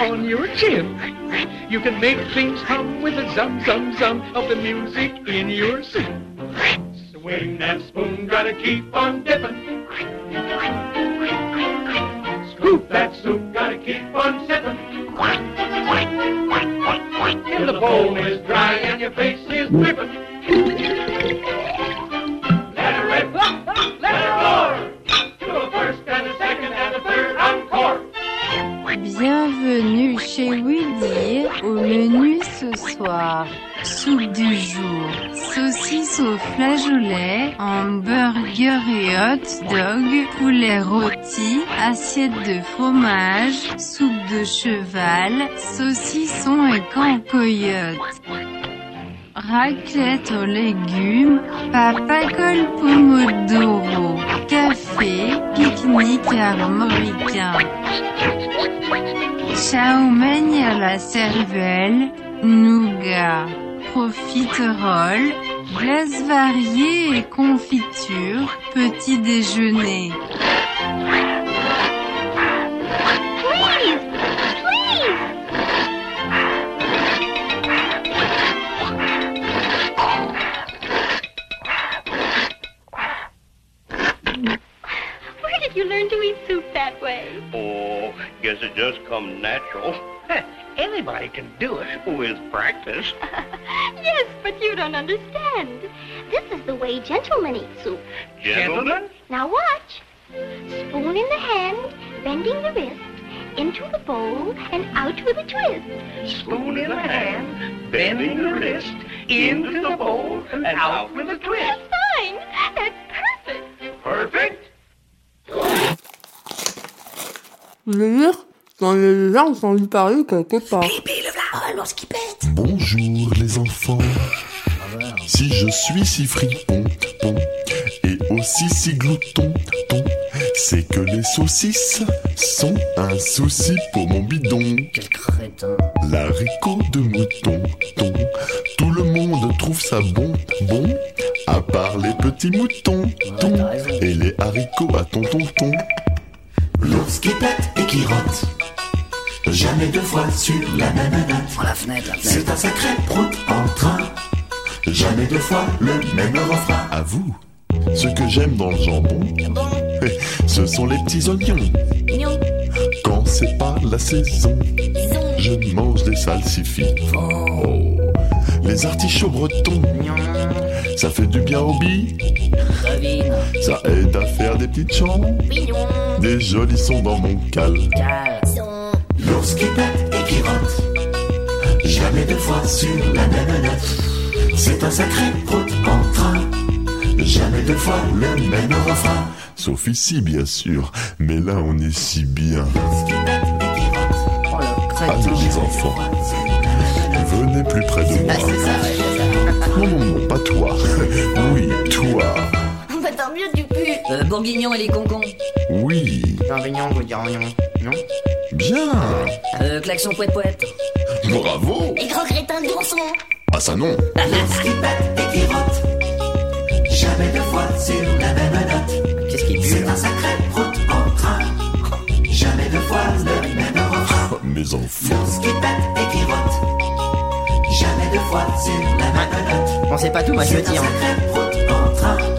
on your chin. You can make things hum with a zum zum zum of the music in your soup. Swing that spoon, gotta keep on dipping. De fromage, soupe de cheval, saucisson et cancoyote. Raclette aux légumes, papacole pomodoro, café, pique-nique armoricain. Mein à la cervelle, nougat, profiterole, glace variée et confiture, petit déjeuner. Come natural. Anybody can do it. With practice. yes, but you don't understand. This is the way gentlemen eat soup. Gentlemen? Now watch. Spoon in the hand, bending the wrist, into the bowl, and out with a twist. Spoon in the hand, bending the wrist, into the bowl, and out with a twist. That's fine. That's perfect. Perfect? Je veux dire, j'en ai déjà entendu parler quelque part. Bonjour les enfants. Si je suis si fripon, pon, et aussi si glouton, ton, c'est que les saucisses sont un souci pour mon bidon. Quel crétin. L'haricot de mouton, ton, tout le monde trouve ça bon, bon, à part les petits moutons, ton, et les haricots à ton tonton. L'ours qui pète et qui rote. Jamais deux fois sur la même note. Prends la fenêtre, la fenêtre. C'est un sacré prout en train. Jamais deux fois le même refrain. À vous, ce que j'aime dans le jambon, ce sont les petits oignons. Quand c'est pas la saison, je mange des salsifis. Oh. Les artichauts bretons, ça fait du bien au billes, ça aide à faire des petites chambres, des jolis sons dans mon cal. Calme. L'ours qui pète et qui rote. Jamais deux fois sur la même note. C'est un sacré prout en train. Jamais deux fois le même refrain. Sauf ici, bien sûr, mais là on est si bien. Allez les enfants, venez plus près de moi. Ah. Non, non, non, pas toi. Oui, toi. Bah tant mieux du cul. Euh, Bourguignon et les concons. Oui, Bourguignon, Bourguignon. Non bien. Euh, klaxon poète poète. Bravo. Les grands crétins de son. Ah ça non. L'ours qui pète et qui rote. Jamais deux fois sur la même note. Qu'est-ce qui pue C'est un sacré prout en train. Jamais deux fois le même refrain. Mes enfants. On sait pas tout, moi je le C'est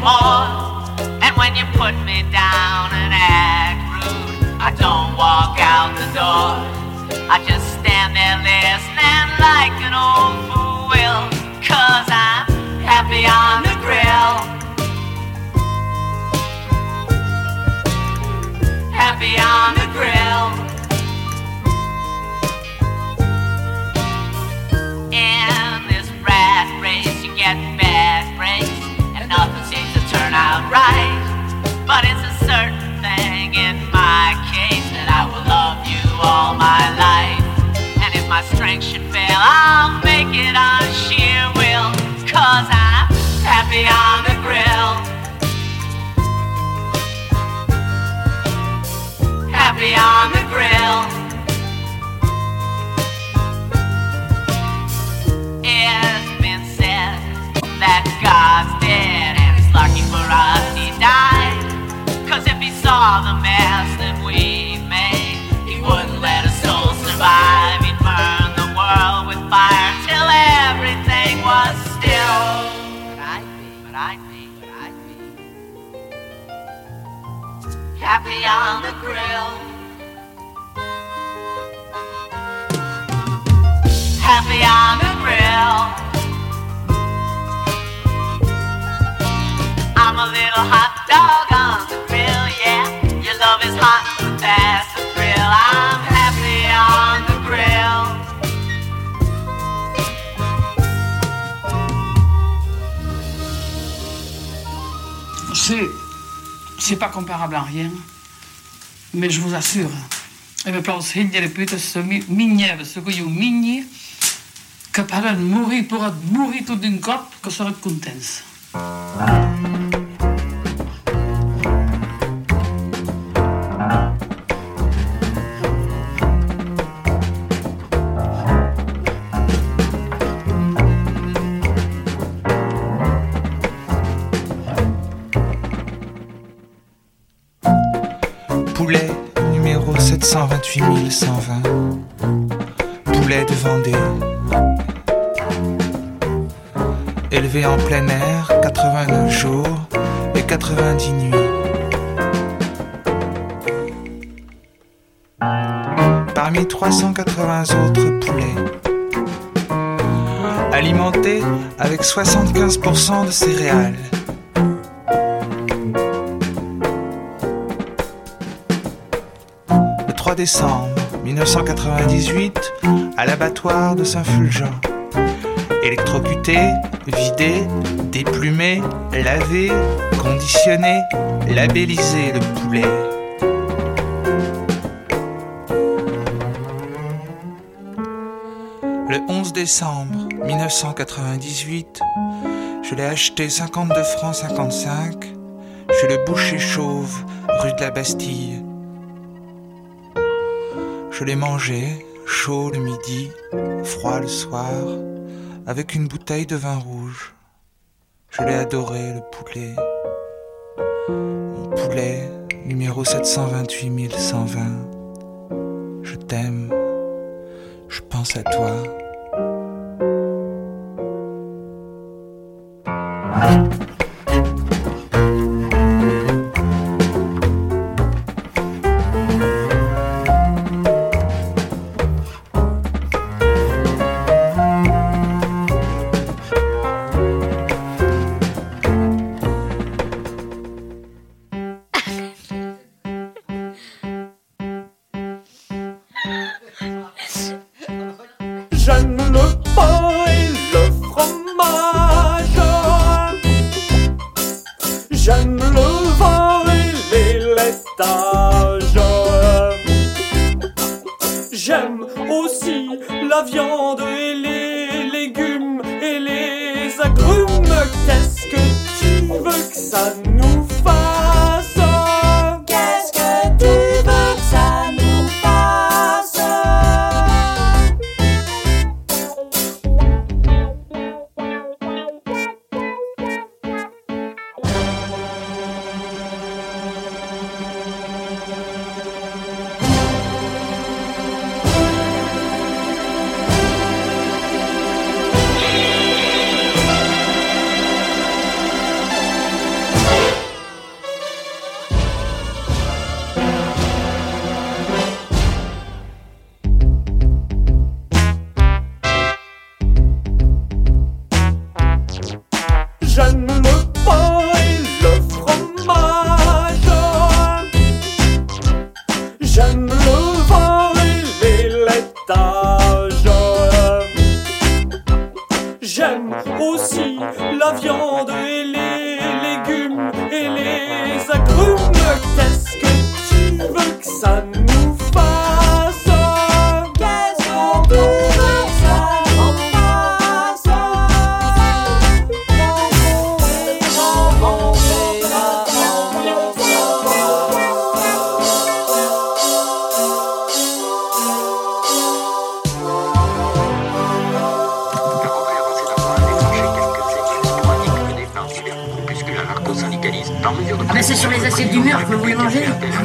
more. And when you put me down and act rude, I don't walk out the door. I just stand there listening like an old fool will, cause I'm happy on the grill. Happy on the grill. right, but it's a certain thing in my case that I will love you all my life. And if my strength should fail, I'll make it on sheer will, I'm happy on the grill. Happy on the grill. It's been said that God's dead trusty died. Cause if he saw the mess that we made, he wouldn't let a soul survive. He'd burn the world with fire till everything was still. But I'd be, but I'd be, but I'd be happy on the grill. Happy on the C'est pas comparable à rien, mais je vous assure, je me pense qu'il y a des petites minières, ce que vous minier, que par un mourir mourir tout d'une coppe, que ça va contente. 728 120. Poulet de Vendée. Élevé en plein air 89 jours et 90 nuits. Parmi 380 autres poulets. Alimenté avec 75% de céréales. Décembre 1998, à l'abattoir de Saint-Fulgent. Électrocuté, vidé, déplumé, lavé, conditionné, labellisé le poulet. Le 11 décembre 1998, je l'ai acheté 52 francs 55 chez le boucher chauve, rue de la Bastille. Je l'ai mangé, chaud le midi, froid le soir, avec une bouteille de vin rouge. Je l'ai adoré, le poulet. Mon poulet, numéro 728 120. Je t'aime, je pense à toi.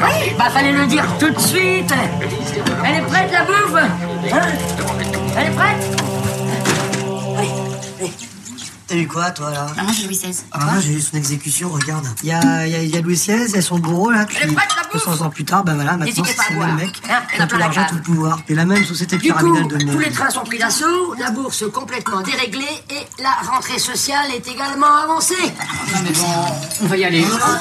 Oui Bah fallait le dire tout de suite. Elle est prête la bouffe? Hein? Elle est prête? T'as eu quoi, toi, là Ah moi j'ai Louis XVI. Ah, moi, j'ai eu son exécution, regarde. Il y a, il y a- il y a Louis XVI, il y a son bourreau, là, puis... Elle est prête, la bouffe 200 ans plus tard, bah voilà, maintenant, c'est le même mec. Hein, elle a tout l'argent, tout le pouvoir. Et la même société Du coup, pyramidale de tous merde. les trains sont pris d'assaut, la bourse complètement déréglée et la rentrée sociale est également avancée. mais bon, on va y aller. Ah,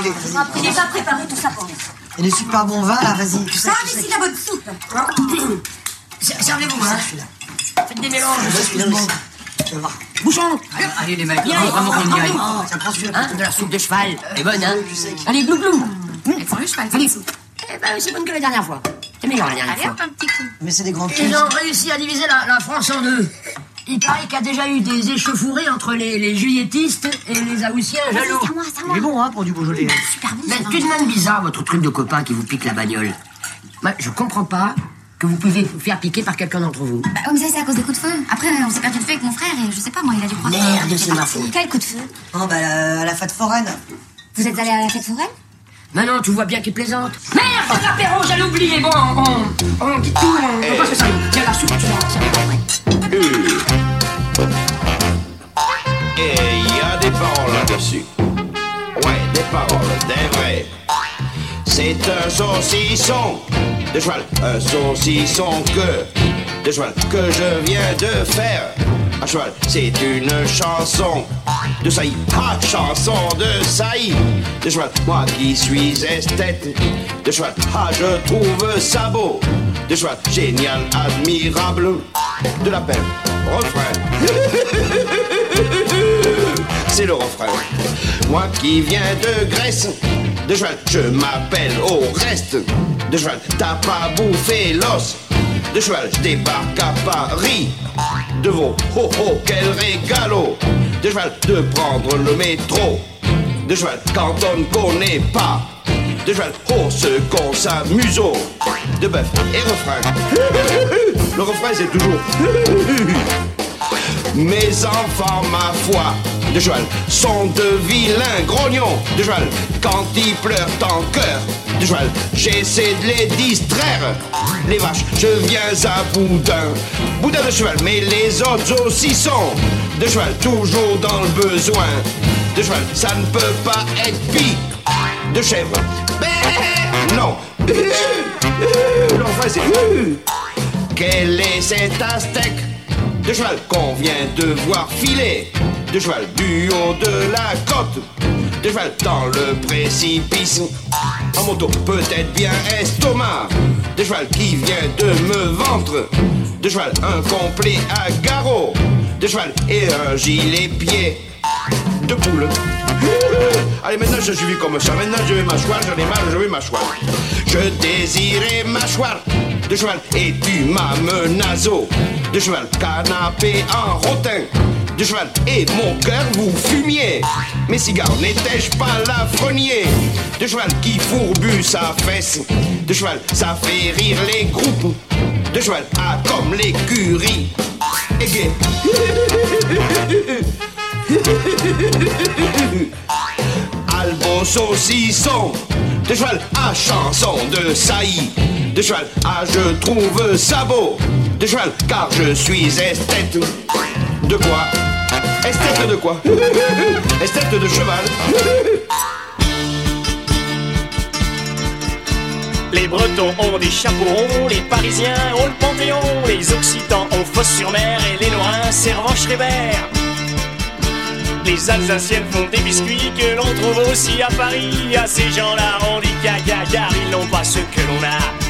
il est... Il est pas préparé tout ça pour nous. Il est super bon vin, là, vas-y. Tu sais, tu mais c'est la bonne soupe Servez-vous, hein Faites des mélanges, Je je suis là aussi. Tu vas voir. Bouchon Allez les mecs, Viens, vraiment qu'on y aille. Oh, prends celui-là. Hein, de la soupe de cheval. Elle est bonne, hein? Allez, glou glou Elle prend le cheval, Allez, est pas aussi bonne que la dernière fois. C'est meilleur la dernière Allez fois. hop, un petit coup. Mais c'est des grands Ils ont réussi à diviser la, la France en deux. Il paraît qu'il y a déjà eu des échauffourées entre les, les juilletistes et les haussiens jaloux. c'est à moi, c'est à moi. Il est bon, hein, pour du Beaujolais. Super bon. Mais ça. tout de même bizarre votre truc de copain qui vous pique la bagnole. Je comprends pas que vous pouvez vous faire piquer par quelqu'un d'entre vous. Bah, comme ça, c'est à cause des coups de feu. Après, on s'est perdu de feu avec mon frère et je sais pas, moi, il a dû croire. Merde, c'est ma faute. Quel coup de feu? Oh, bah, la- à la fête foraine. Vous êtes allé à la fête foraine? Maintenant, tu vois bien qu'il plaisante. Merde, l'apéro, j'allais oublier. Bon, on, on, dit tout, on, on passe le salon. Tiens, la soupe, tu verras, ça va après. Et il y a des paroles là-dessus. Ouais, des paroles, des vraies. C'est un saucisson de cheval, un saucisson que de cheval que je viens de faire. À cheval, c'est une chanson de saillie, ah, chanson de saillie. De cheval, moi qui suis esthète, de cheval, ah, je trouve ça beau. De cheval, génial, admirable, de la peine, refrain. c'est le refrain. Moi qui viens de Grèce, de cheval, je m'appelle au reste. De cheval, t'as pas bouffé l'os. De cheval, je débarque à Paris. De oh oh, quel régalo. De cheval, de prendre le métro. De cheval, quand on ne connaît pas. De cheval, oh ce qu'on s'amuse. De bœuf et refrain. Le refrain c'est toujours. Mes enfants, ma foi, de cheval, sont de vilains grognons. De cheval, quand ils pleurent en cœur, de cheval, j'essaie de les distraire. Les vaches, je viens à boudin. Boudin de cheval, mais les autres aussi sont. De cheval, toujours dans le besoin. De cheval, ça ne peut pas être pis. De chèvre, non. L'enfant, c'est. Quel est cet aztèque de cheval qu'on vient de voir filer, de cheval du haut de la côte, de cheval dans le précipice, en moto peut-être bien estomac, de cheval qui vient de me ventre, de cheval un complet à garrot, de cheval et un gilet pied de poule. Allez, maintenant je suis vu comme ça. Maintenant je vais m'asseoir, j'en ai marre, je vais m'asseoir. Je désirais m'asseoir de cheval et tu m'as menazo. De cheval, canapé en rotin. De cheval et mon cœur vous fumiez. Mes cigares n'étais-je pas l'affrenier De cheval qui fourbu sa fesse. De cheval, ça fait rire les groupes. De cheval, ah comme l'écurie. Et gay. Albo saucisson de cheval à chanson de saillie de cheval à je trouve ça beau de cheval car je suis esthète de quoi esthète de quoi esthète de cheval Les Bretons ont des chapeaux ronds, les Parisiens ont le Panthéon, les Occitans ont Fosse-sur-Mer et les Lorrains Servan-Schreiber. Les Alsaciennes font des biscuits que l'on trouve aussi à Paris. À ces gens-là, on dit gaga, car ils n'ont pas ce que l'on a.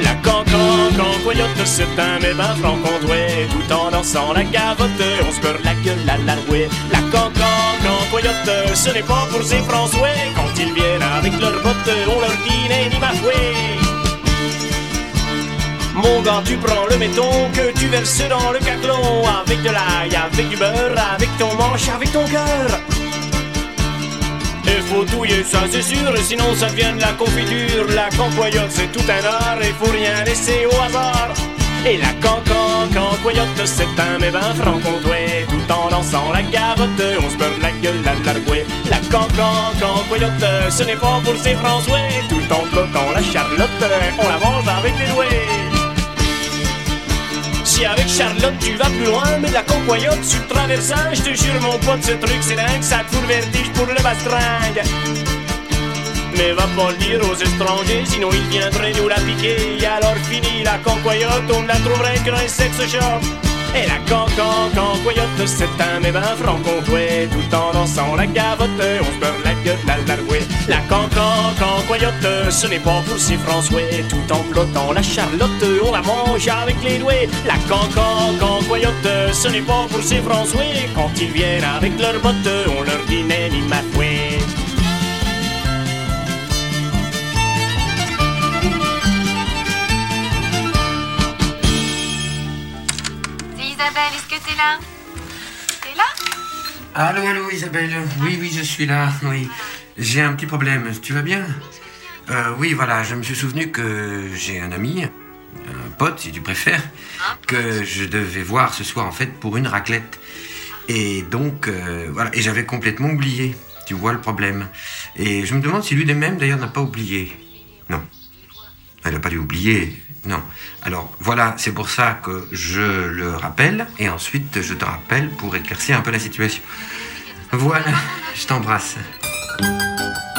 La cancan, cancoyote, c'est un mébain franc-comtois. Tout en dansant la gavotte, on se beurre la gueule à la rouée. La cancan, cancoyote, ce n'est pas pour ces François. Quand ils viennent avec leurs bottes, on leur dit ni ma. Mon gars, tu prends le méton que tu verses dans le caclon Avec de l'ail, avec du beurre, avec ton manche, avec ton cœur Il faut touiller ça c'est sûr, sinon ça devient de la confiture. La cancoyote c'est tout un art, il faut rien laisser au hasard. Et la cancan, cancoyote c'est un mévin franc-comtois Tout en dansant la gavotte, on se beurre la gueule à l'argouet La cancan, cancoyote, ce n'est pas pour ces François. Tout en flottant la charlotte, on la mange avec les doigts si avec Charlotte tu vas plus loin, mais la concoyote sur le traversant, je te jure mon pote, ce truc c'est dingue, ça te fout le vertige pour le bastringue. Mais va pas le dire aux étrangers, sinon ils viendraient nous la piquer. Et alors fini la concoyote, on la trouverait que dans les sex. Et la cancan, cancoyote, c'est un mévin franc-comtois Tout en dansant la gavotte, on se la gueule à l'arouet la cancan, -can coyote, ce n'est pas pour ces François. Tout en blottant la charlotte, on la mange avec les doués. La cancan, -can coyote, ce n'est pas pour ces François. Quand ils viennent avec leurs bottes, on leur dit Nelly Matoué. Isabelle, est-ce que t'es là? T'es là? Allô, allô Isabelle, oui, oui, je suis là, oui. J'ai un petit problème. Tu vas bien? Euh, Oui, voilà. Je me suis souvenu que j'ai un ami, un pote, si tu préfères, que je devais voir ce soir, en fait, pour une raclette. Et donc, euh, voilà. Et j'avais complètement oublié. Tu vois le problème. Et je me demande si lui de même, d'ailleurs, n'a pas oublié. Non. Elle n'a pas dû oublier. Non. Alors voilà, c'est pour ça que je le rappelle et ensuite je te rappelle pour éclaircir un peu la situation. Voilà, je t'embrasse. Viva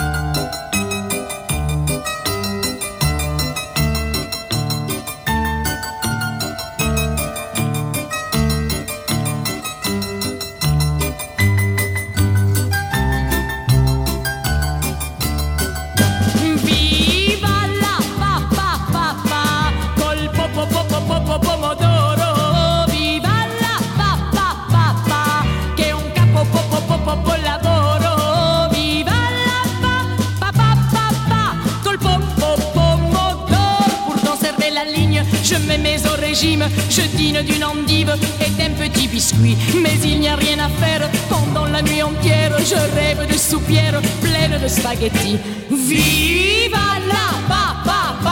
Je dîne d'une endive et d'un petit biscuit. Mais il n'y a rien à faire Pendant la nuit entière. Je rêve de soupières pleines de spaghettis. Viva la pa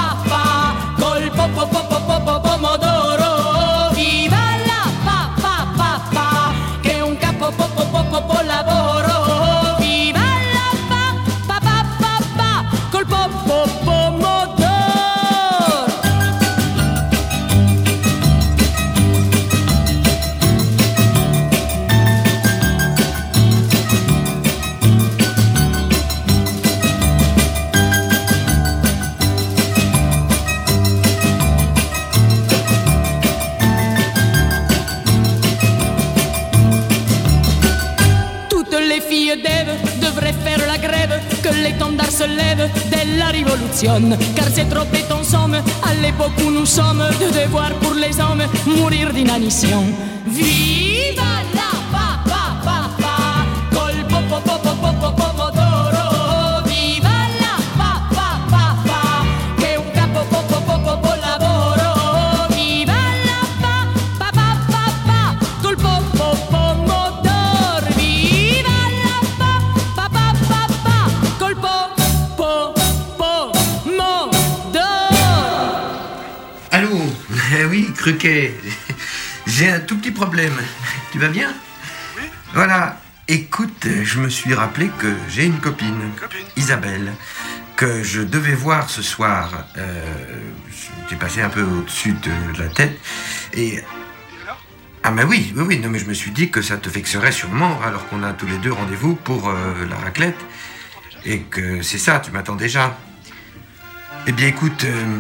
Car c'est trop bête en somme, à l'époque où nous sommes, de devoir pour les hommes mourir d'inanition. Viva Cruquet. J'ai un tout petit problème. Tu vas bien? Oui. Voilà. Écoute, je me suis rappelé que j'ai une copine, Isabelle, que je devais voir ce soir. Euh, j'ai passé un peu au-dessus de la tête. Et. Ah, mais oui, oui, oui. Non, mais je me suis dit que ça te vexerait sûrement, alors qu'on a tous les deux rendez-vous pour euh, la raclette. Et que c'est ça, tu m'attends déjà. Eh bien, écoute. euh,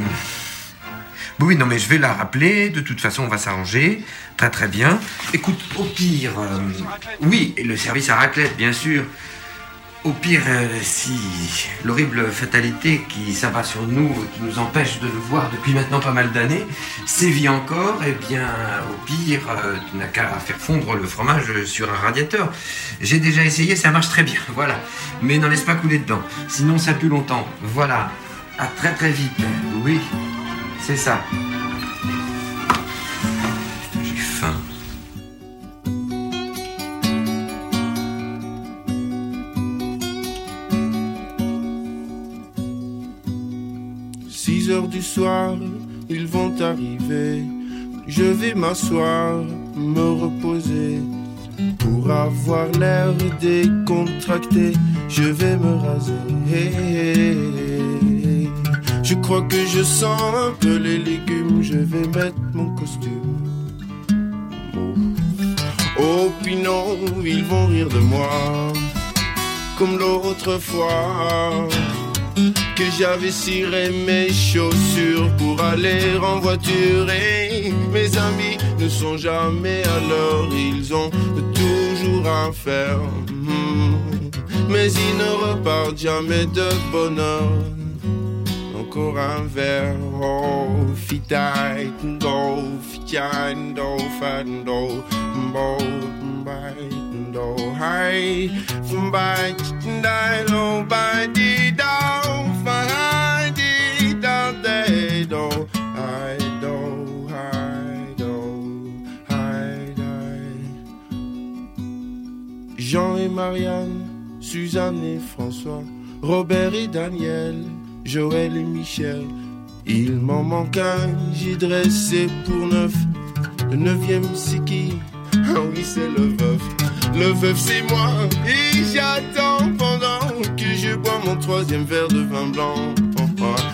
oui, non, mais je vais la rappeler. De toute façon, on va s'arranger. Très, très bien. Écoute, au pire. euh, oui, et le service à raclette, bien sûr. Au pire, euh, si l'horrible fatalité qui s'abat sur nous et qui nous empêche de le voir depuis maintenant pas mal d'années sévit encore, eh bien, au pire, euh, tu n'as qu'à faire fondre le fromage sur un radiateur. J'ai déjà essayé, ça marche très bien, voilà. Mais n'en laisse pas couler dedans, sinon ça pue longtemps. Voilà. À très très vite. Oui, c'est ça. J'ai faim. 6 heures du soir, ils vont arriver. Je vais m'asseoir, me reposer. Pour avoir l'air décontracté, je vais me raser. Je crois que je sens un peu les légumes, je vais mettre mon costume. Oh, puis non, ils vont rire de moi, comme l'autre fois que j'avais ciré mes chaussures pour aller en voiture et mes amis ne sont jamais à l'heure, ils ont toujours à faire. Hmm. Mais ils ne repartent jamais de bonheur. Encore un verre, oh, fitai, do, fitai, do, fan, do, bo, bai, do, hi, bai, dai, do, bai, di, do, fi, di, do, de, do, I, do, hi, do, hi, dai. Marianne, Suzanne et François, Robert et Daniel, Joël et Michel. Il m'en manque un, j'ai dressé pour neuf. Le neuvième c'est qui? Ah oui c'est le veuf. Le veuf c'est moi et j'attends pendant que je bois mon troisième verre de vin blanc. Oh, oh.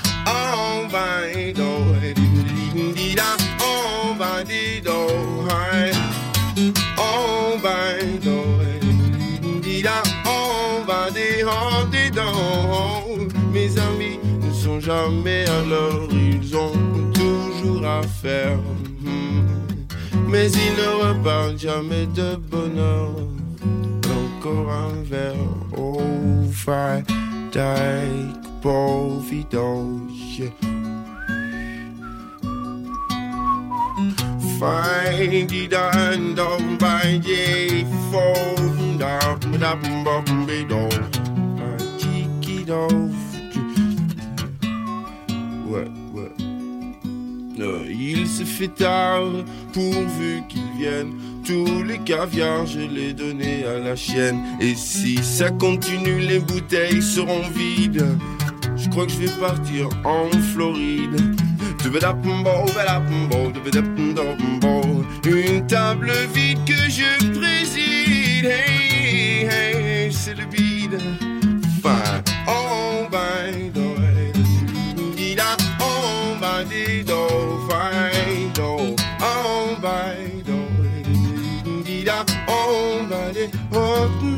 Jamais l'heure, ils ont toujours à faire. Hmm. Mais ils ne repartent jamais de bonheur. Encore un verre, oh, die, Bovidos. Find it and down by the phone, down, down, down, down, Cheeky dove. Ouais, ouais. Euh, il se fait tard, pourvu qu'il vienne. Tous les caviars, je les donné à la chienne. Et si ça continue, les bouteilles seront vides. Je crois que je vais partir en Floride. Une table vide que je préside. Hey, hey, c'est le bide. Enfin, oh, do,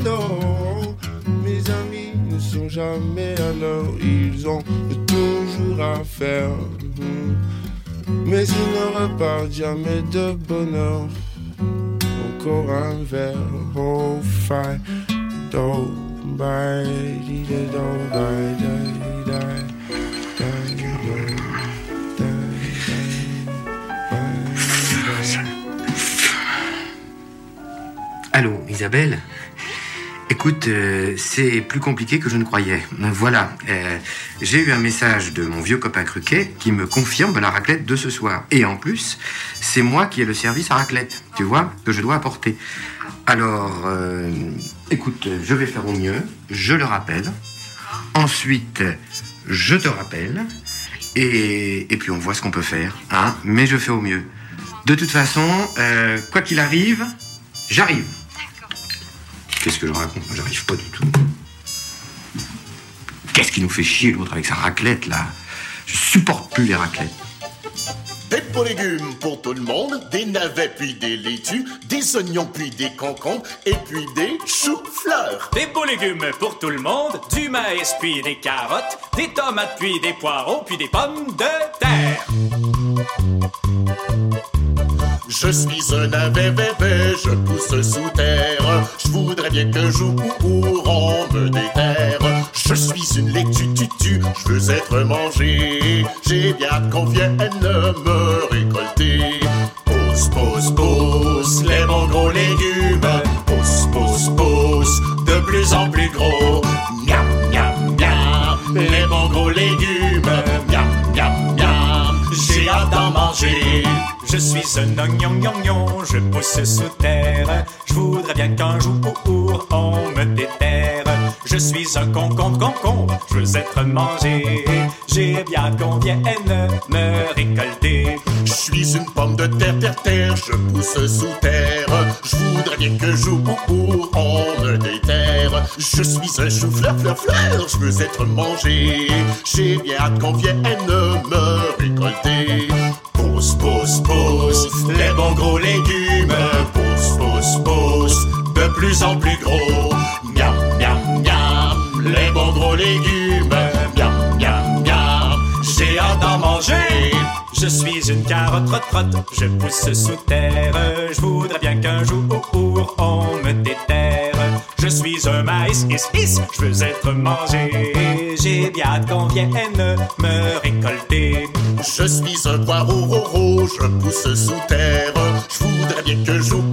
do. Mes amis ne sont jamais à l'heure, ils ont toujours à faire. Mais ils ne repartent jamais de bonheur. Encore un verre, oh, fine, bye, Allô, Isabelle? Écoute, euh, c'est plus compliqué que je ne croyais. Voilà, euh, j'ai eu un message de mon vieux copain Cruquet qui me confirme la raclette de ce soir. Et en plus, c'est moi qui ai le service à raclette, tu vois, que je dois apporter. Alors, euh, écoute, je vais faire au mieux, je le rappelle. Ensuite, je te rappelle. Et, et puis on voit ce qu'on peut faire, hein. Mais je fais au mieux. De toute façon, euh, quoi qu'il arrive, j'arrive. Qu'est-ce que je raconte Moi, J'arrive pas du tout. Qu'est-ce qui nous fait chier l'autre avec sa raclette là? Je supporte plus les raclettes. Des beaux légumes pour tout le monde, des navets puis des laitues, des oignons puis des concombres et puis des choux-fleurs. Des beaux légumes pour tout le monde, du maïs puis des carottes, des tomates puis des poireaux puis des pommes de terre. Je suis un bébé, je pousse sous terre. Je voudrais bien qu'un jour on me déterre. Je suis une lectue tutu, je veux être mangé. J'ai bien qu'on vienne me récolter. Pousse, pousse, pousse, les bons gros légumes. Pousse, pousse, pousse, de plus en plus gros. Je suis un oignon, je pousse sous terre. Je voudrais bien qu'un jour on me déterre. Je suis un concombre, concombre, je veux être mangé. J'ai bien qu'on vienne me récolter. Je suis une pomme de terre, terre, terre, je pousse sous terre. Je voudrais bien que jour pour on me déterre. Je suis un chou fleur, fleur, fleur, je veux être mangé. J'ai bien qu'on vienne me récolter. Pousse, pousse, pousse, les bons gros légumes. Pousse, pousse, pousse, de plus en plus gros. Miam, miam, miam, les bons gros légumes. Miam, miam, miam, j'ai hâte d'en manger. Je suis une carotte trotte trotte, je pousse sous terre. Je voudrais bien qu'un jour on me déterre. Je suis un maïs, is, is, je veux être mangé. J'ai bien qu'on vienne me récolter. Je suis un poireau, ro, je pousse sous terre. Je voudrais bien que jour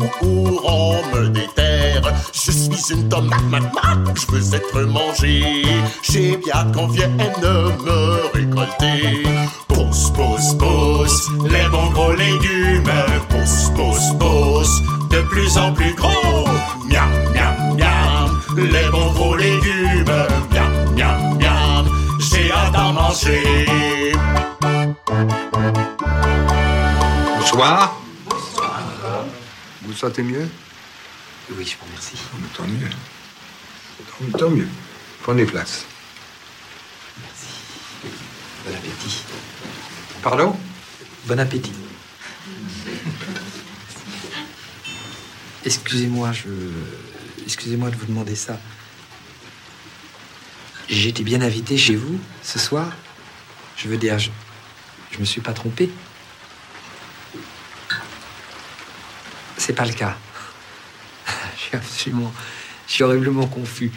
on me déterre. Je suis une tomate, mat, mat, je veux être mangé. J'ai bien qu'on vienne me récolter. Pousse, pousse, pousse, les bons gros légumes. Pousse, pousse, pousse, de plus en plus gros. Miam, miam, miam, les bons gros légumes. bien, bien, bien, j'ai hâte d'en manger. Bonsoir. Bonsoir. Vous sentez mieux? Oui, je vous remercie. Tant mieux. Tant mieux. Prenez place. Merci. Bon appétit. Pardon? Bon appétit. Excusez-moi, je... Excusez-moi de vous demander ça. Été bien invité chez vous ce soir Je veux dire, je, je me suis pas trompé C'est pas le cas. Je suis absolument. Je suis horriblement confus.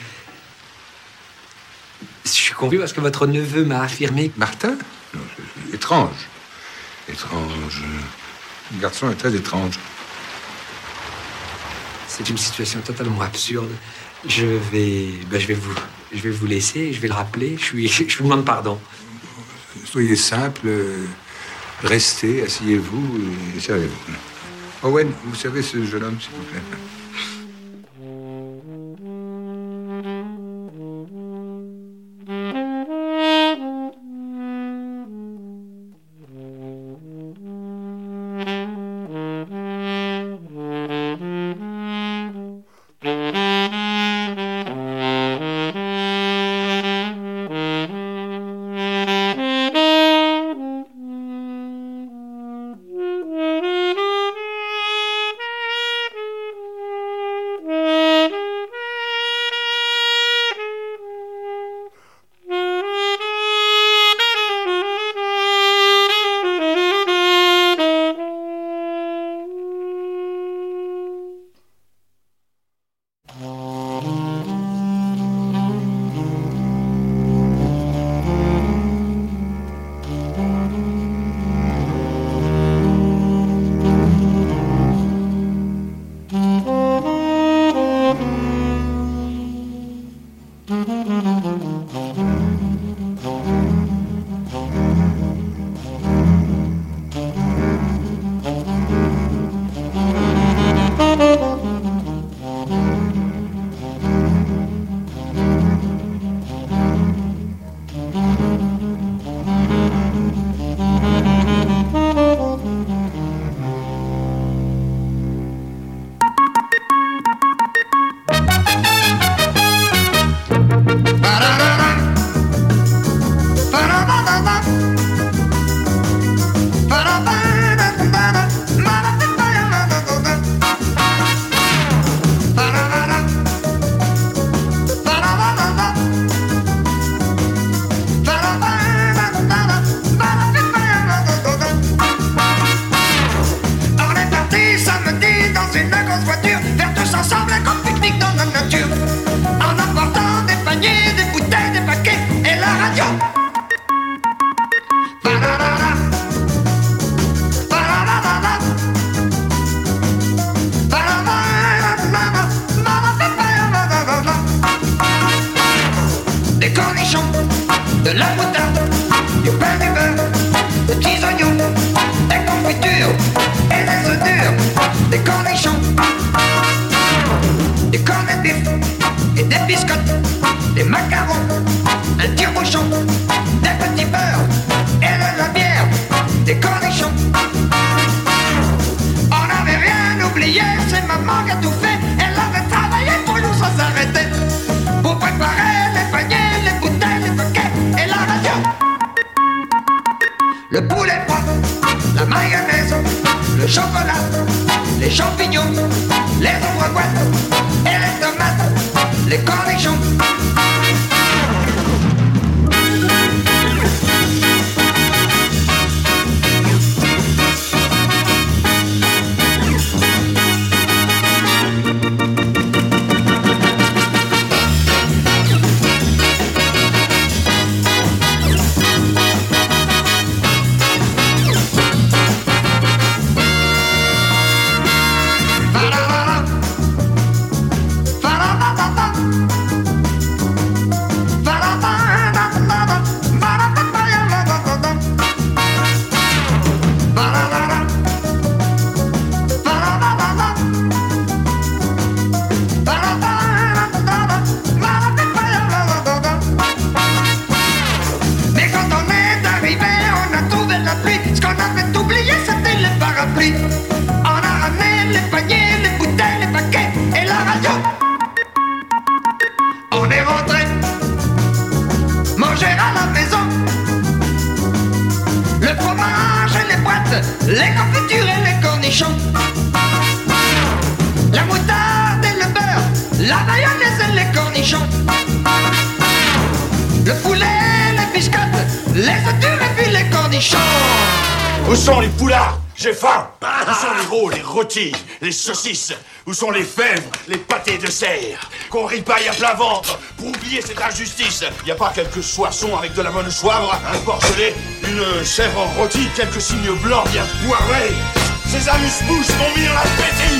Je suis confus parce que votre neveu m'a affirmé. Martin? Étrange. Étrange. Le garçon est très étrange. C'est une situation totalement absurde. Je vais, ben, je vais vous, je vais vous laisser. Je vais le rappeler. Je je vous demande pardon. Soyez simple. Restez, asseyez-vous et servez-vous. Owen, vous savez ce jeune homme, s'il vous plaît? Les saucisses Où sont les fèvres, les pâtés de serre Qu'on ripaille à plein ventre pour oublier cette injustice. Y a pas quelques soissons avec de la bonne soivre, un porc gelé, une chèvre en rôti, quelques signes blancs bien poivrés Ces amuse-bouches m'ont mis l'appétit Messieurs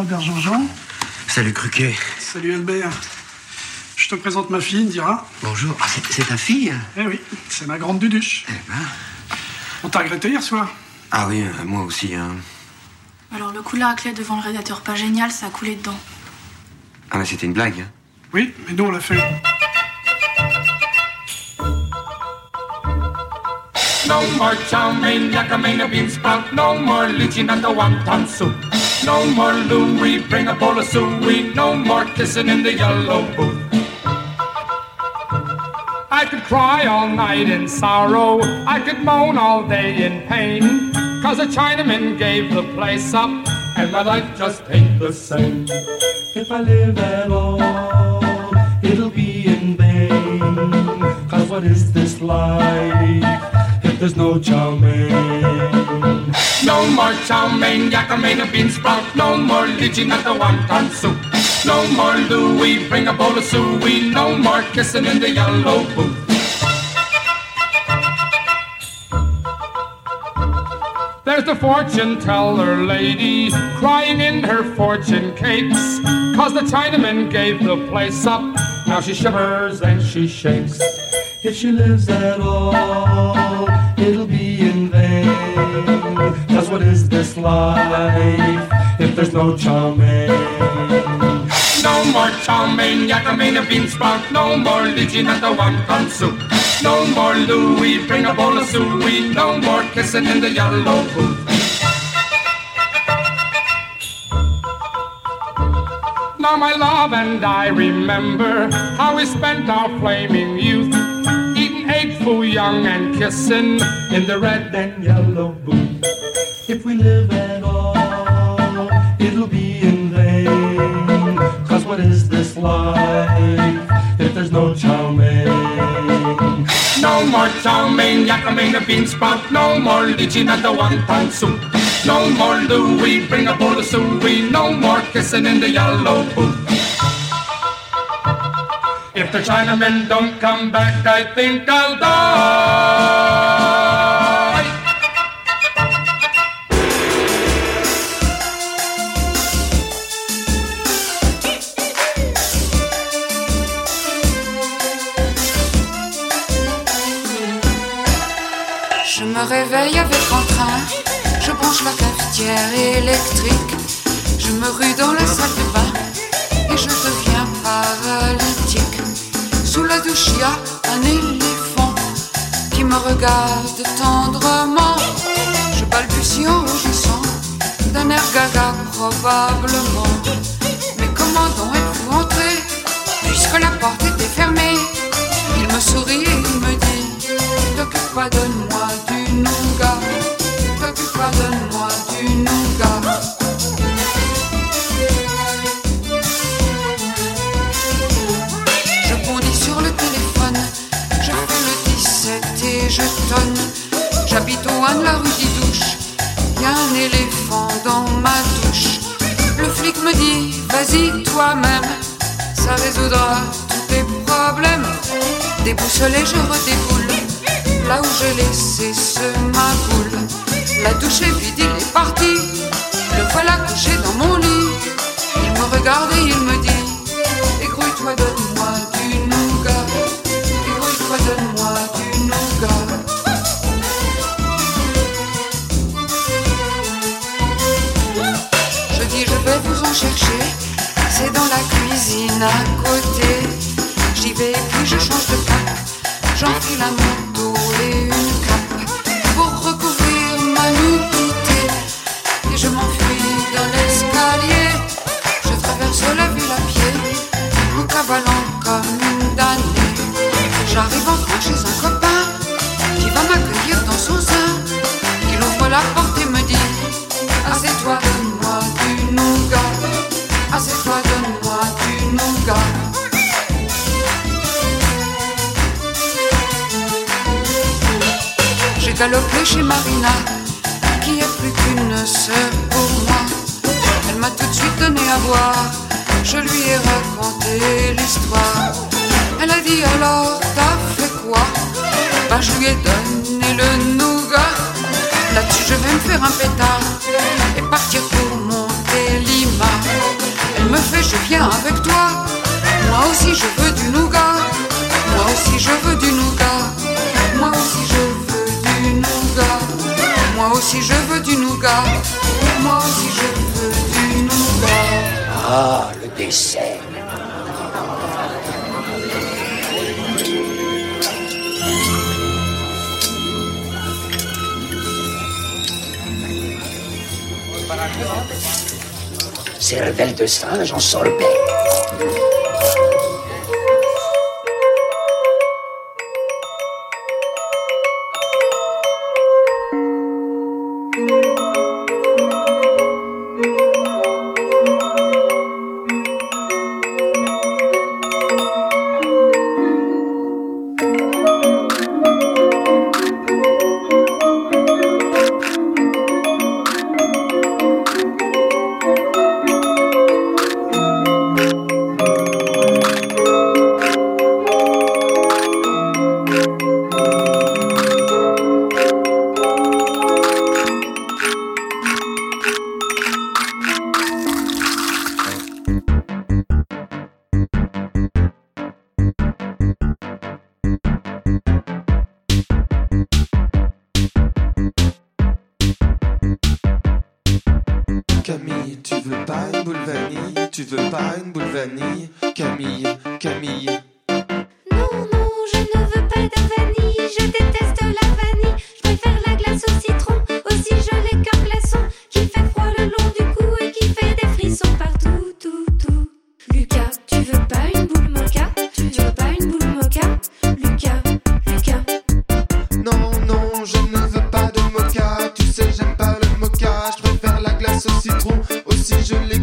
Albert Jean-Jean Salut Cruquet. Salut Albert. Je te présente ma fille, Indira. Bonjour. Ah, c'est- ta fille Eh oui, c'est ma grande duduche. On t'a regretté hier soir Ah oui, euh, moi aussi. Hein. Alors le coup de la devant le radiateur pas génial, ça a coulé dedans. Ah mais c'était une blague. hein. Oui, mais nous on l'a fait. No more chow mein, bean sprout. No more lychee and the wonton soup. No more Louis, bring a bowl of suey. No more kissing in the yellow booth. I could cry all night in sorrow. I could moan all day in pain. Cause a Chinaman gave the place up. And my life just ain't the same. If I live at all, it'll be in vain. Cause what is this life if there's no chow mein? No more chow mein, yakamena bean sprout. No more lychee, not the wonton soup. No more Louis, bring a bowl of suey. No more kissing in the yellow booth. There's the fortune teller lady crying in her fortune cakes. Cause the Chinaman gave the place up. Now she shivers and she shakes. If she lives at all, it'll be. Cause what is this life if there's no chow mein? No more chow mein, yakamena bean sprout. No more lychee, not the wonton soup. No more Louis, bring a bowl of suey. No more kissing in the yellow booth. Now my love and I remember how we spent our flaming youth Eating egg foo young and kissing in the red and yellow booth if we live at all, it'll be in vain. Cause what is this life if there's no chow mein? No more chow mein, yakka mein, a bean sprout. No more lychee, not the one pound soup. No more Louis, bring a bowl of suey. No more kissing in the yellow booth. If the Chinamen don't come back, I think I'll die. Me réveille avec entrain, je branche la cafetière électrique, je me rue dans la salle de bain et je deviens paralytique. Sous la douche, y a un éléphant qui me regarde tendrement. Je balbutie en rougissant, d'un air gaga probablement. Mais comment donc êtes-vous entré puisque la porte était fermée? Il me sourit et il me dit T'occupe pas, donne-moi donne-moi du nougat. Je bondis sur le téléphone, je fais le 17 et je tonne. J'habite au 1 de la rue Didouche, y a un éléphant dans ma douche. Le flic me dit, vas-y toi-même, ça résoudra tous tes problèmes. Déboussolé, je redéboule, là où j'ai laissé ce ma boule. La douche est vide, il est parti, le voilà couché dans mon lit. Il me regarde et il me dit, Égrouille-toi, donne-moi du nougat. Égrouille-toi, donne-moi du nougat. Je dis, je vais vous en chercher. C'est dans la cuisine à côté. J'y vais et puis je change de cap. J'enfile un manteau Chez Marina, qui est plus qu'une sœur pour moi. Elle m'a tout de suite donné à boire, je lui ai raconté l'histoire. Elle a dit alors, t'as fait quoi? Ben je lui ai donné le nougat. Là-dessus, je vais me faire un pétard et partir pour monter Lima. Elle me fait, je viens avec toi. Moi aussi, je veux du nougat. Moi aussi, je veux du nougat. Moi aussi, je veux aussi, je veux du nougat. Moi aussi, je veux du nougat. Ah, le dessert. Cervelle de singe en sorbet.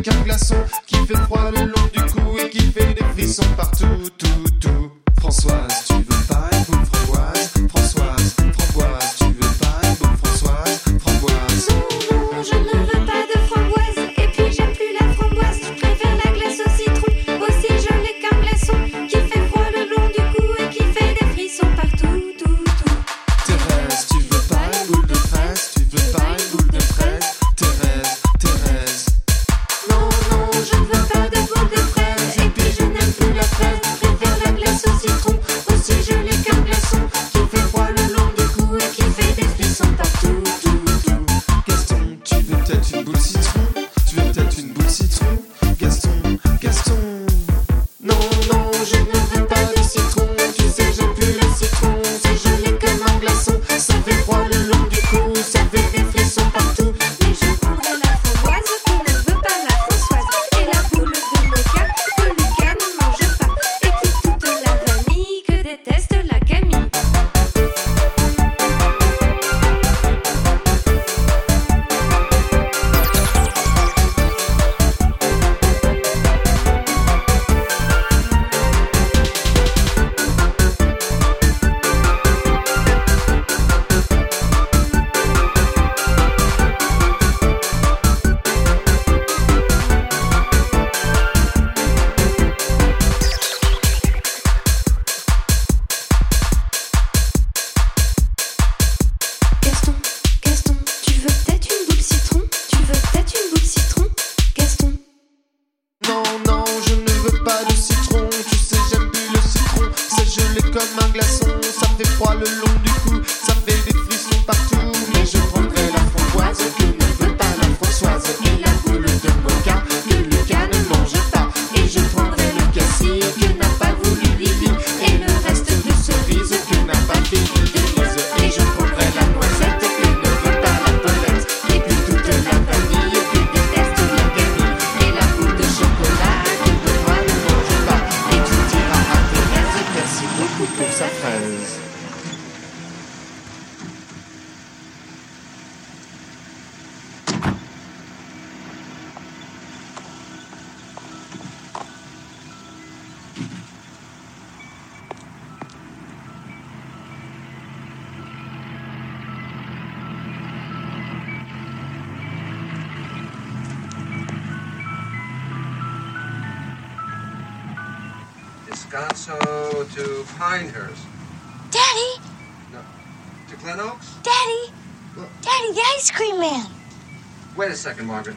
Qu'un glaçon qui fait froid le long second, Margaret.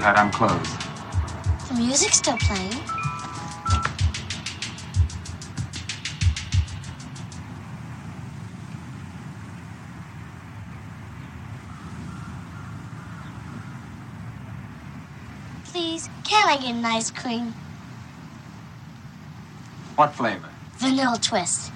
we had on clothes. The music's still playing. Please, can I get an ice cream? What flavor? Vanilla twist.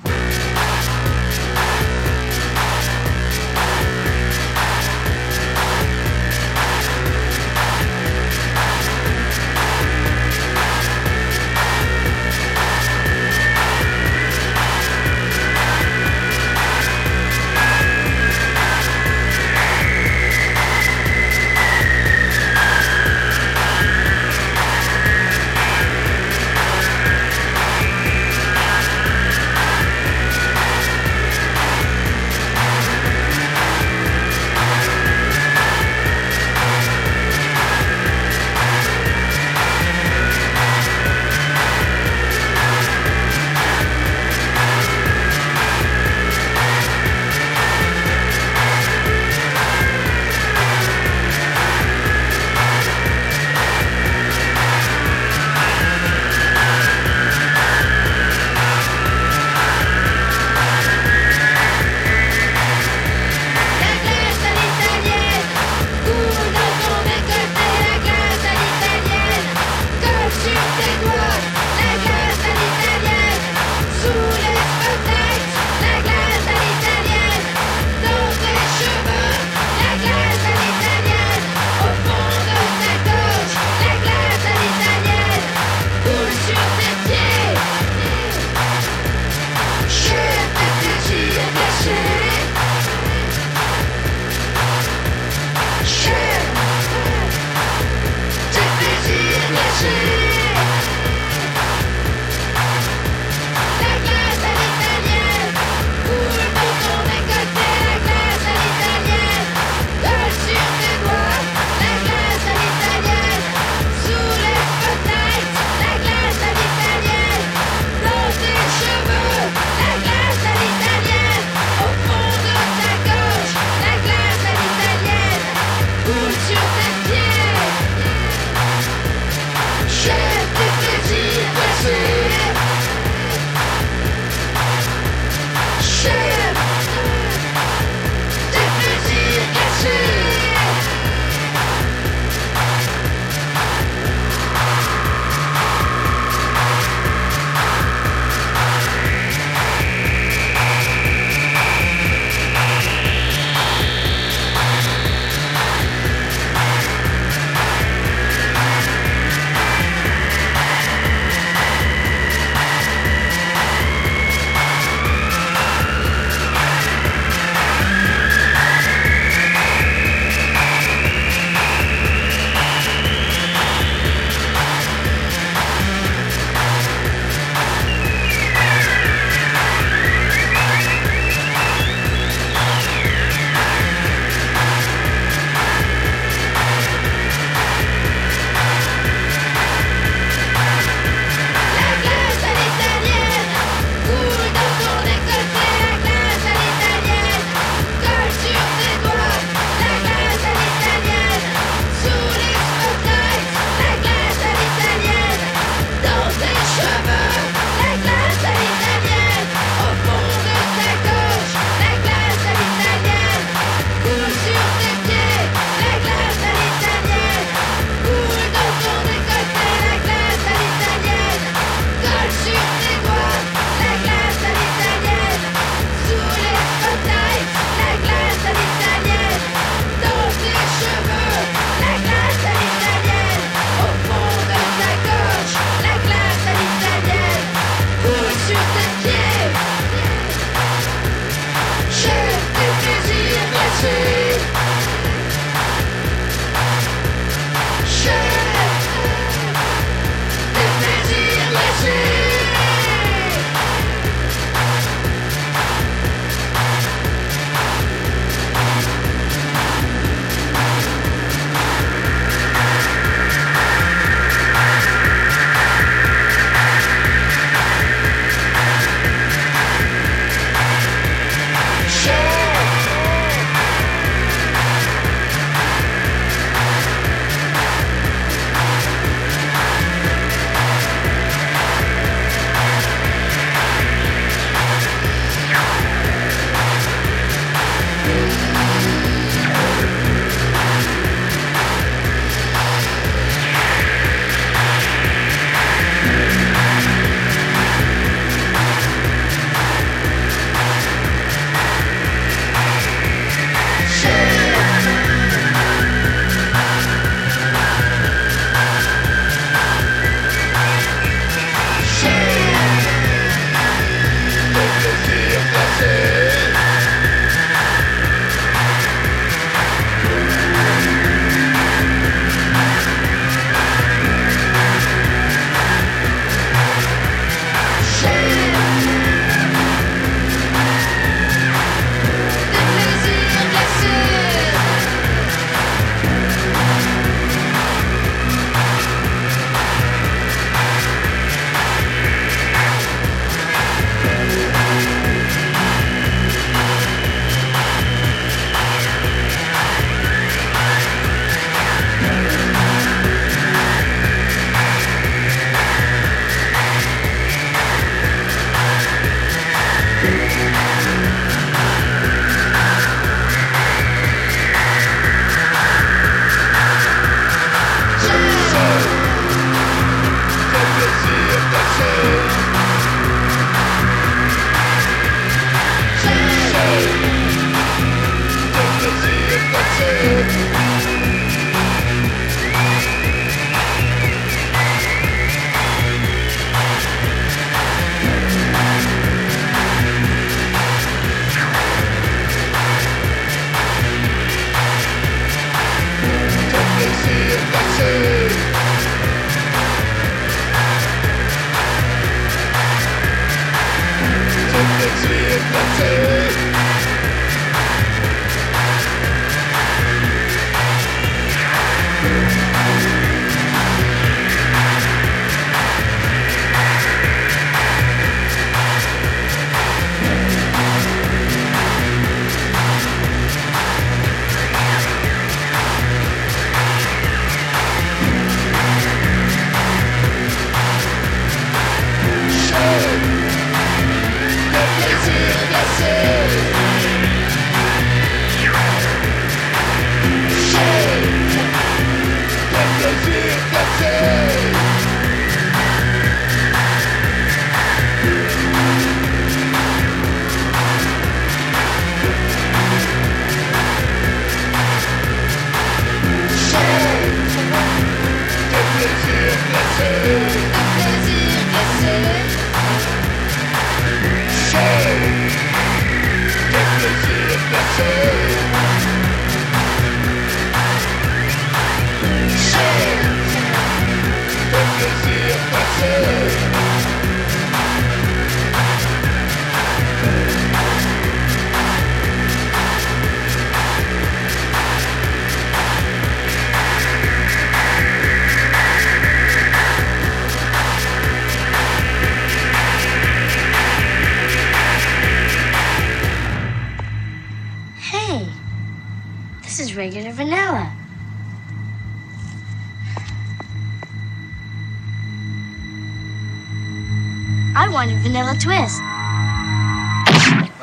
Wanted vanilla twist.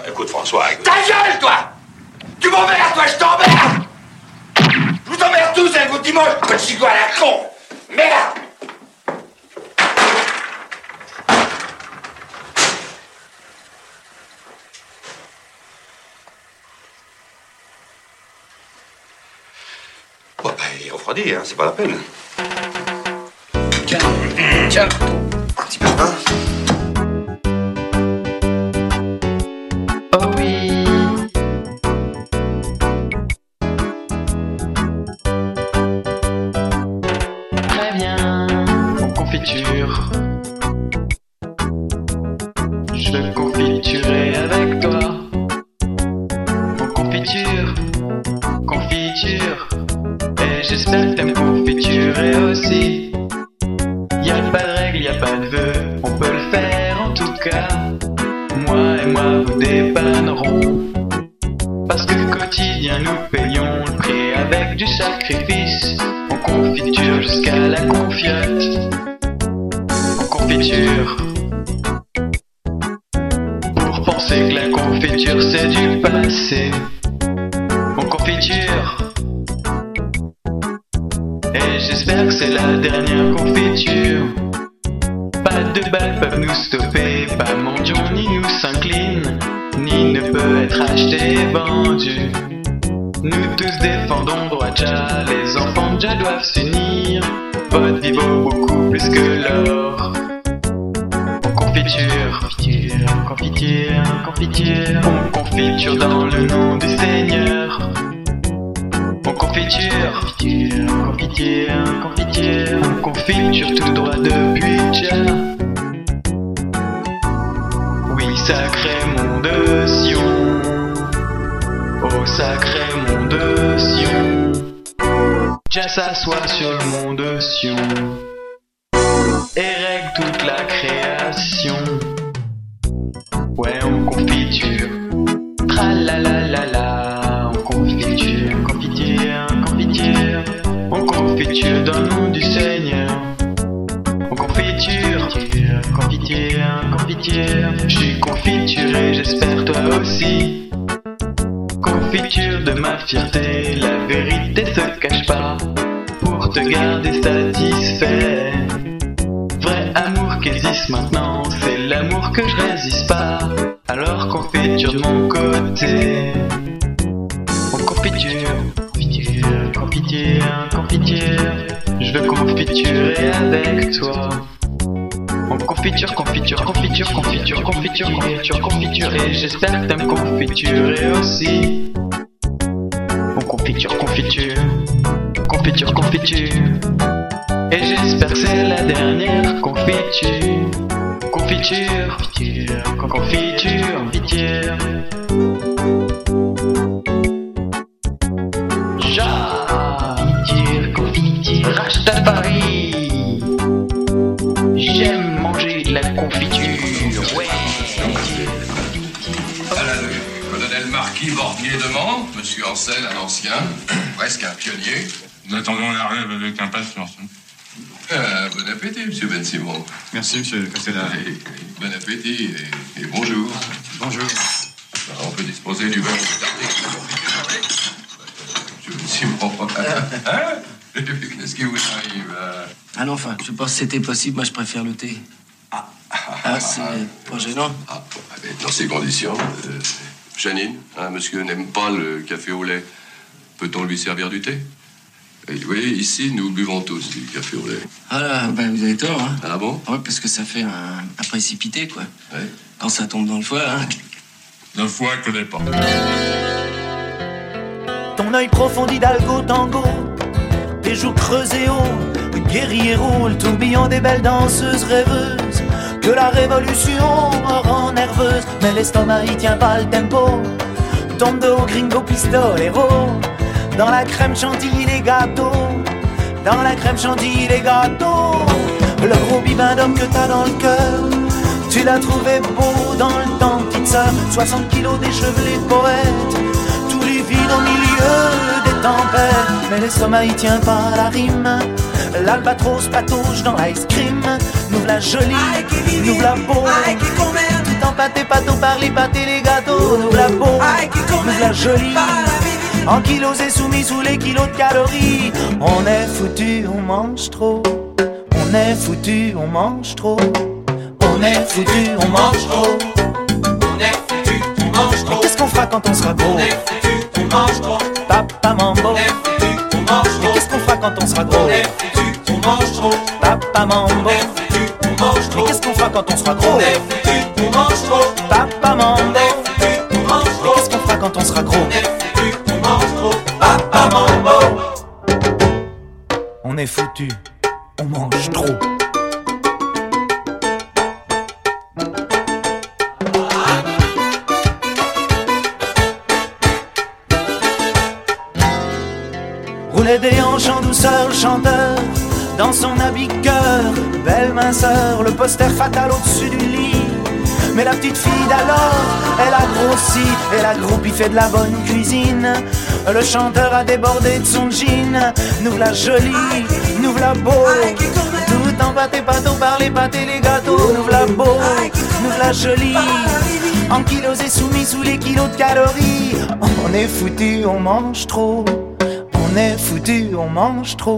Écoute, François. Ta gueule, toi Tu m'emmerdes, toi, je t'emmerde Je vous emmerde tous avec vos dimanches, petit gars à la con Merde Bon, bah, il est refroidi, hein, c'est pas la peine. Tiens, tiens Un petit peu, hein doivent s'unir. Votre vie vaut beaucoup plus que l'or. Confiture, confiture, confiture, confiture, on confiture dans le nom du Seigneur. En confiture, confiture, confiture, confiture, on confiture tout droit depuis déjà. Oui, sacré monde de Sion. Oh, sacré monde de Sion. Déjà s'assoit sur le monde de Sion. Et règle toute la création. Ouais, on confiture. Tralalalala. On confiture, confiture, confiture. On confiture dans le nom du Seigneur. On confiture, confiture, confiture. Je suis confituré, j'espère toi aussi. Confiture de ma fierté, la vérité se cache pas. Pour te garder satisfait. Vrai amour qui existe maintenant, c'est l'amour que je résiste pas. Alors confiture de mon côté. On confiture, confiture, confiture, confiture. Je veux confiturer avec toi. On confiture, confiture, confiture, confiture, confiture, confiture, confiture. Et j'espère que t'aimes confiturer aussi. On confiture, confiture, confiture, confiture. Et j'espère que c'est la dernière confiture, confiture, confiture. Confiture, Monsieur Ancel, un ancien, presque un pionnier. Nous attendons la relève avec impatience. Ah, bon appétit, monsieur Ben Simon. Merci, monsieur Castella. Et- et Bon appétit et, et bonjour. Bonjour. Alors, on peut disposer du vin. Monsieur Ben Simon. Hein? Qu'est-ce qui vous arrive hein Ah non, enfin, je pense que c'était possible, moi je préfère le thé. Ah, c'est pas gênant. Ah, Dans ces conditions, euh, Janine, hein, monsieur n'aime pas le café au lait. Peut-on lui servir du thé? Et Vous voyez, ici, nous buvons tous du café au lait. Ah là, ben vous avez tort, hein. Ah bon? Ouais, parce que ça fait un, un précipité, quoi. Ouais. Quand ça tombe dans le foie, hein. Le foie, je connais pas. Ton œil profond d'Hidalgo tango, tes joues creusées haut, guerrier roule, tourbillon des belles danseuses rêveuses. Que la révolution rend nerveuse, mais l'estomac y tient pas le tempo. Tombe de haut gringo pistolero, dans la crème chantilly les gâteaux, dans la crème chantilly les gâteaux. Le gros bibin d'homme que t'as dans le cœur, tu l'as trouvé beau dans le temps, petite sœur. 60 kilos déchevelé poète, tous les vides au milieu des tempêtes. Mais l'estomac y tient pas la rime. L'albatros patauge dans l'ice cream. Nous la jolie, nous la beau. Tout empâté, pâteau par les pâtés, les gâteaux. Nous la beau, nous la jolie. En kilos et soumis sous les kilos de calories. On est foutu, on mange trop. On est foutu, on mange trop. On est foutu, on mange trop. On est foutu, on mange trop. Qu'est-ce qu'on fera quand on sera gros On est foutu, on mange trop. Papa mambo. On est foutu, on mange trop. Qu'est-ce qu'on fera quand on sera gros? On est foutu, on mange trop. Papa mambo. On est foutu, on mange trop. Qu'est-ce qu'on fera quand on sera gros On est foutu, on mange trop. Papa mambo. On est foutu, on mange trop. Qu'est-ce qu'on fera quand on sera gros On est foutu, on mange trop. Papa mambo. On est foutu, on mange trop. Roulait des hanches en douceur, chanteur, dans son habit cœur, belle minceur, le poster fatal au-dessus du lit. Mais la petite fille d'alors, elle a grossi, elle a groupi, fait de la bonne cuisine. Le chanteur a débordé de son jean, nous la jolie, nous la beau. Tout en pâté, pâteau par les pâtés, les gâteaux, nous la beau, nous la jolie. En kilos et soumis sous les kilos de calories. On est foutu, on mange trop. On est foutu, on mange trop.